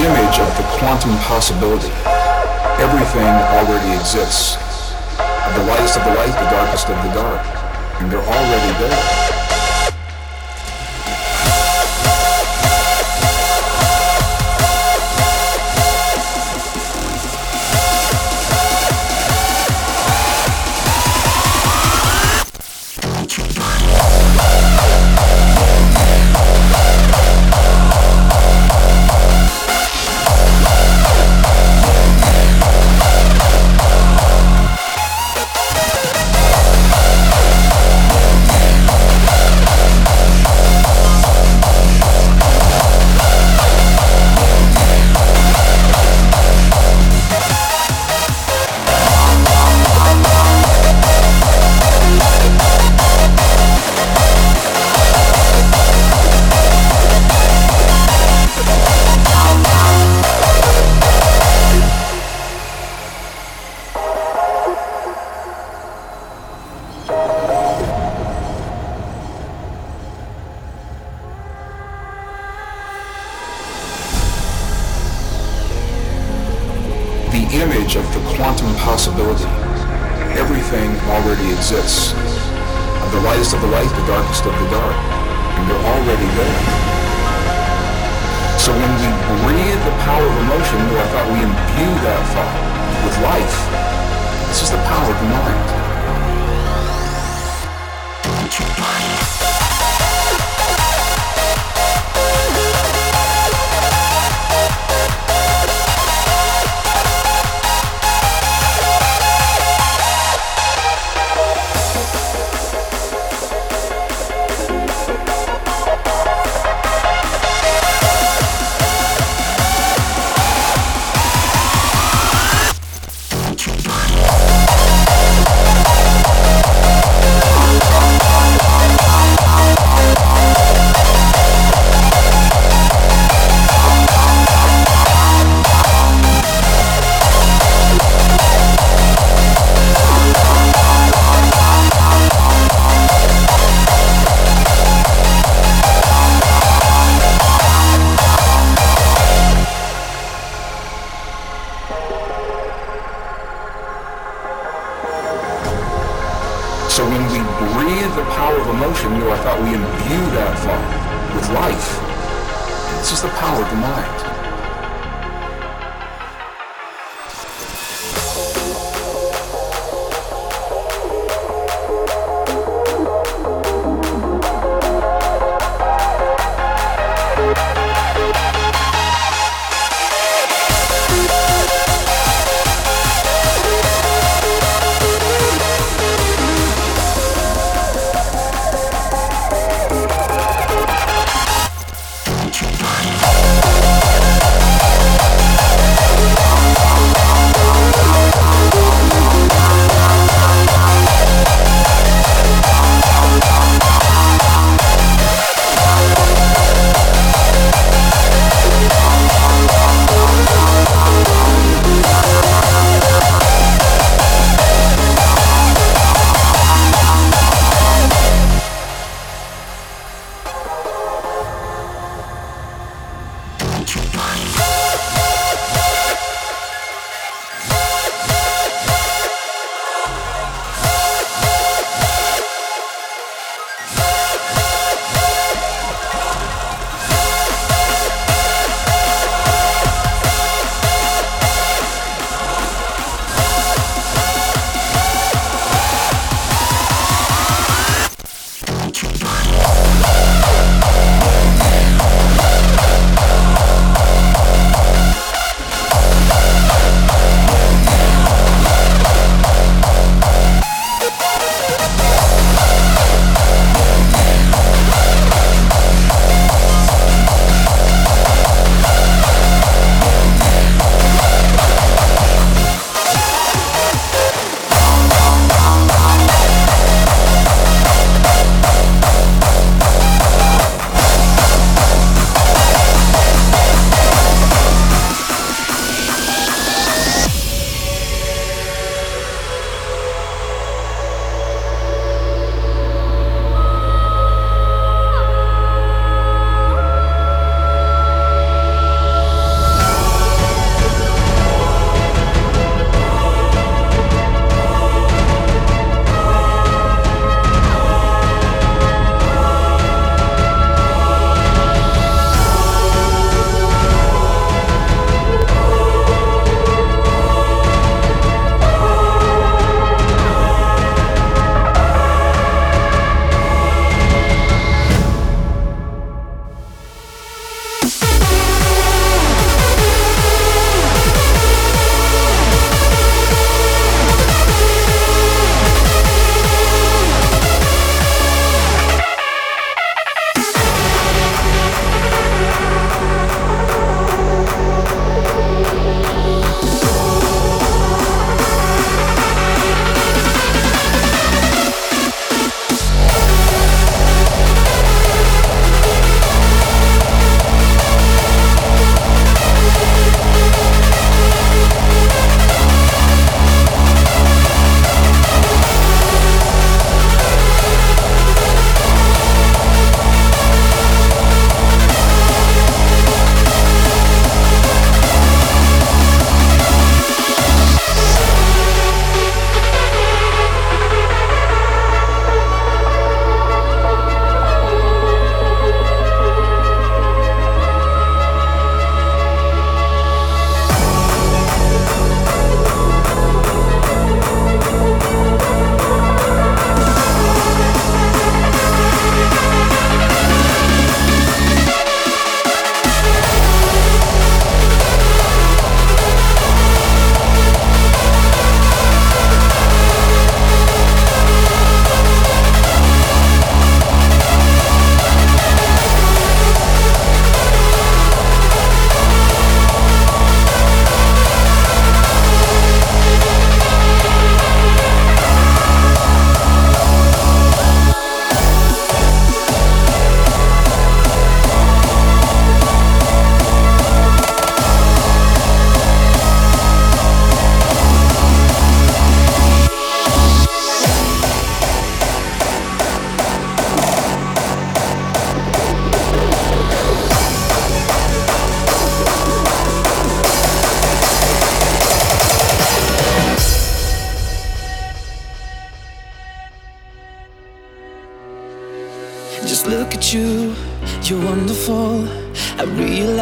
image of the quantum possibility. Everything already exists. The lightest of the light, the darkest of the dark. And they're already there.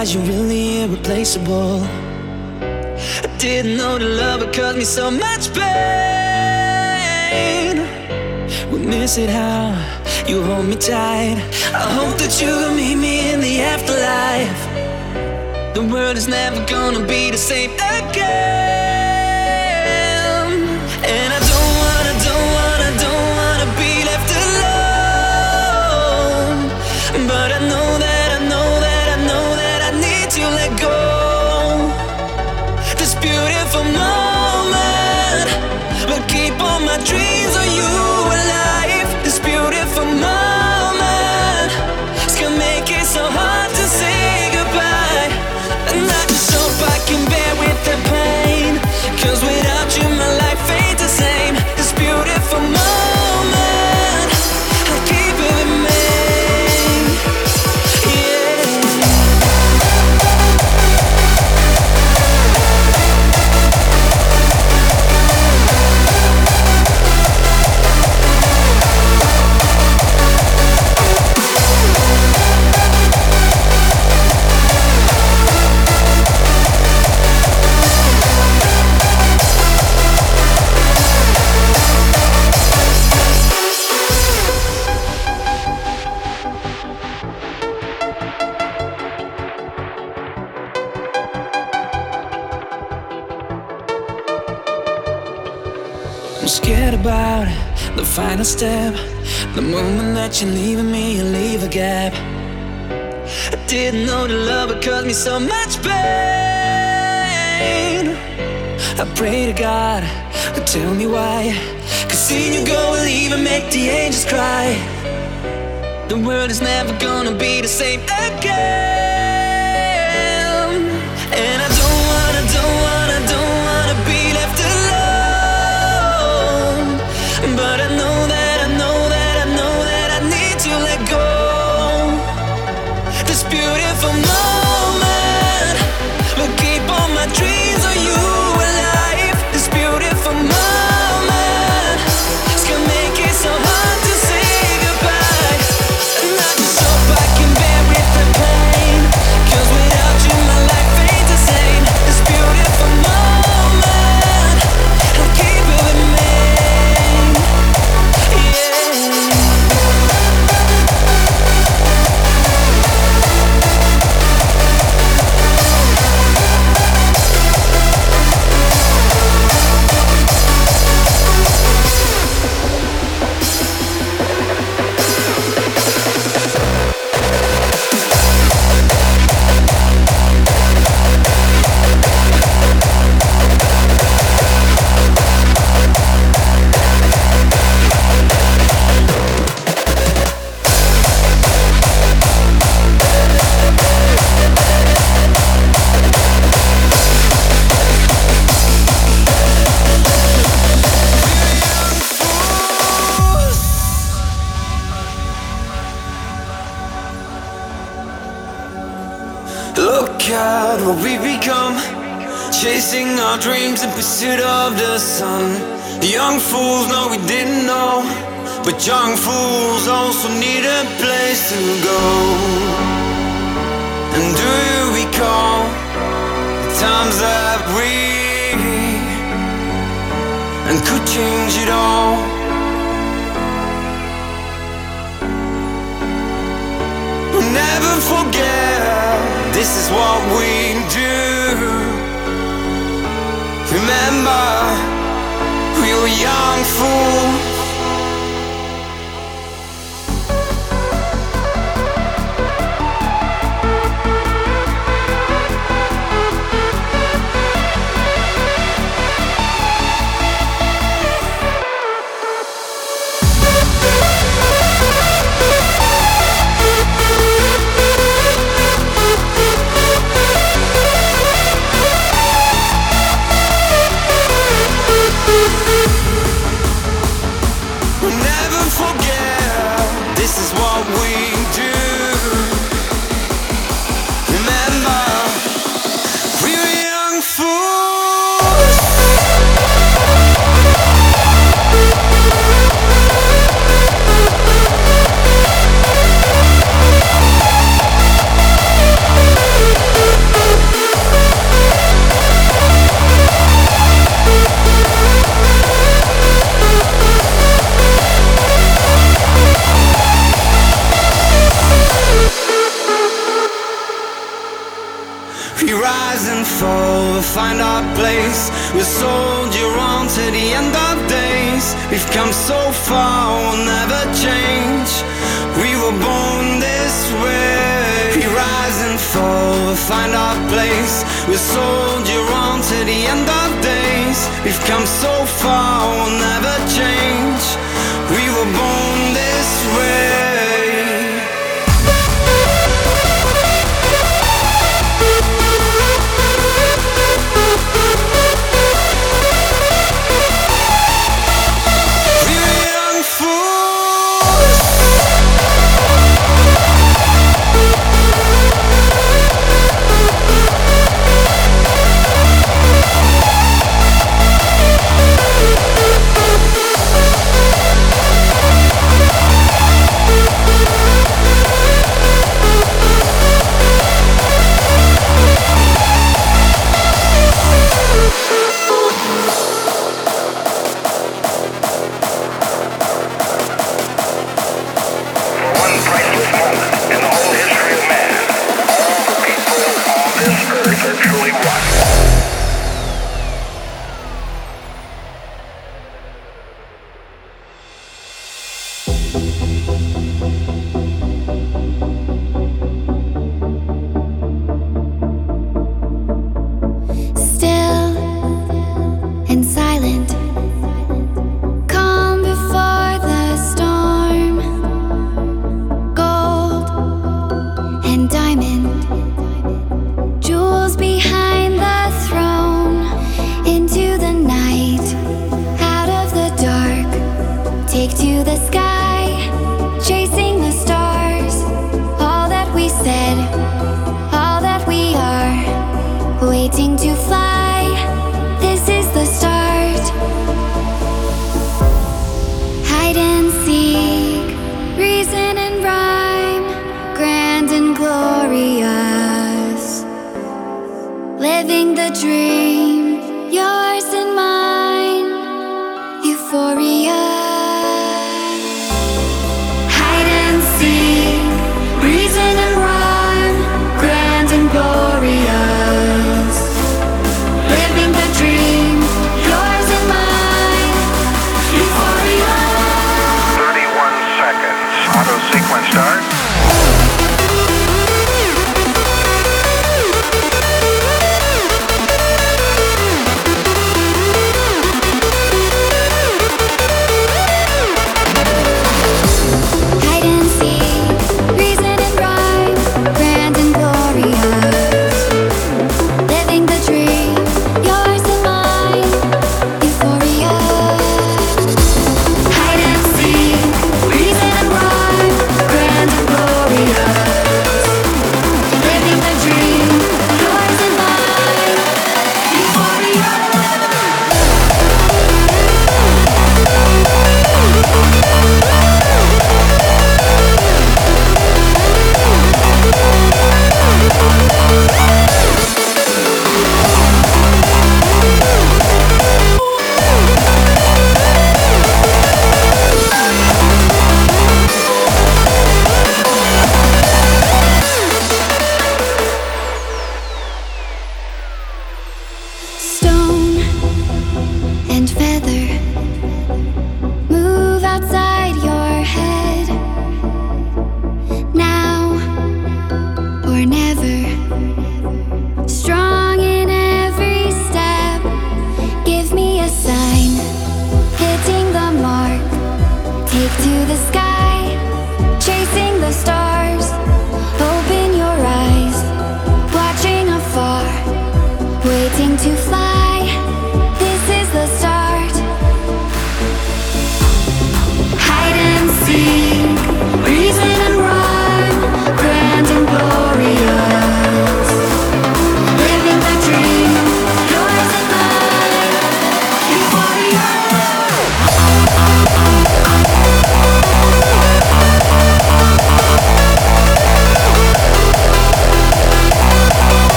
Realize you're really irreplaceable. I didn't know the love would cause me so much pain. We miss it how you hold me tight. I hope that you will meet me in the afterlife. The world is never gonna be the same again. Final step. The moment that you're leaving me, you leave a gap. I didn't know the love would cause me so much pain. I pray to God to tell me why. Cause seeing you go and will even make the angels cry. The world is never gonna be the same again. Chasing our dreams in pursuit of the sun. Young fools know we didn't know, but young fools also need a place to go. And do you recall the times that we and could change it all? We'll never forget. This is what we do. Remember, we were young fools. We've come so far, we'll never change. We were born this way. We rise and fall, we'll find our place. We'll soldier on to the end of days. We've come so far, we'll never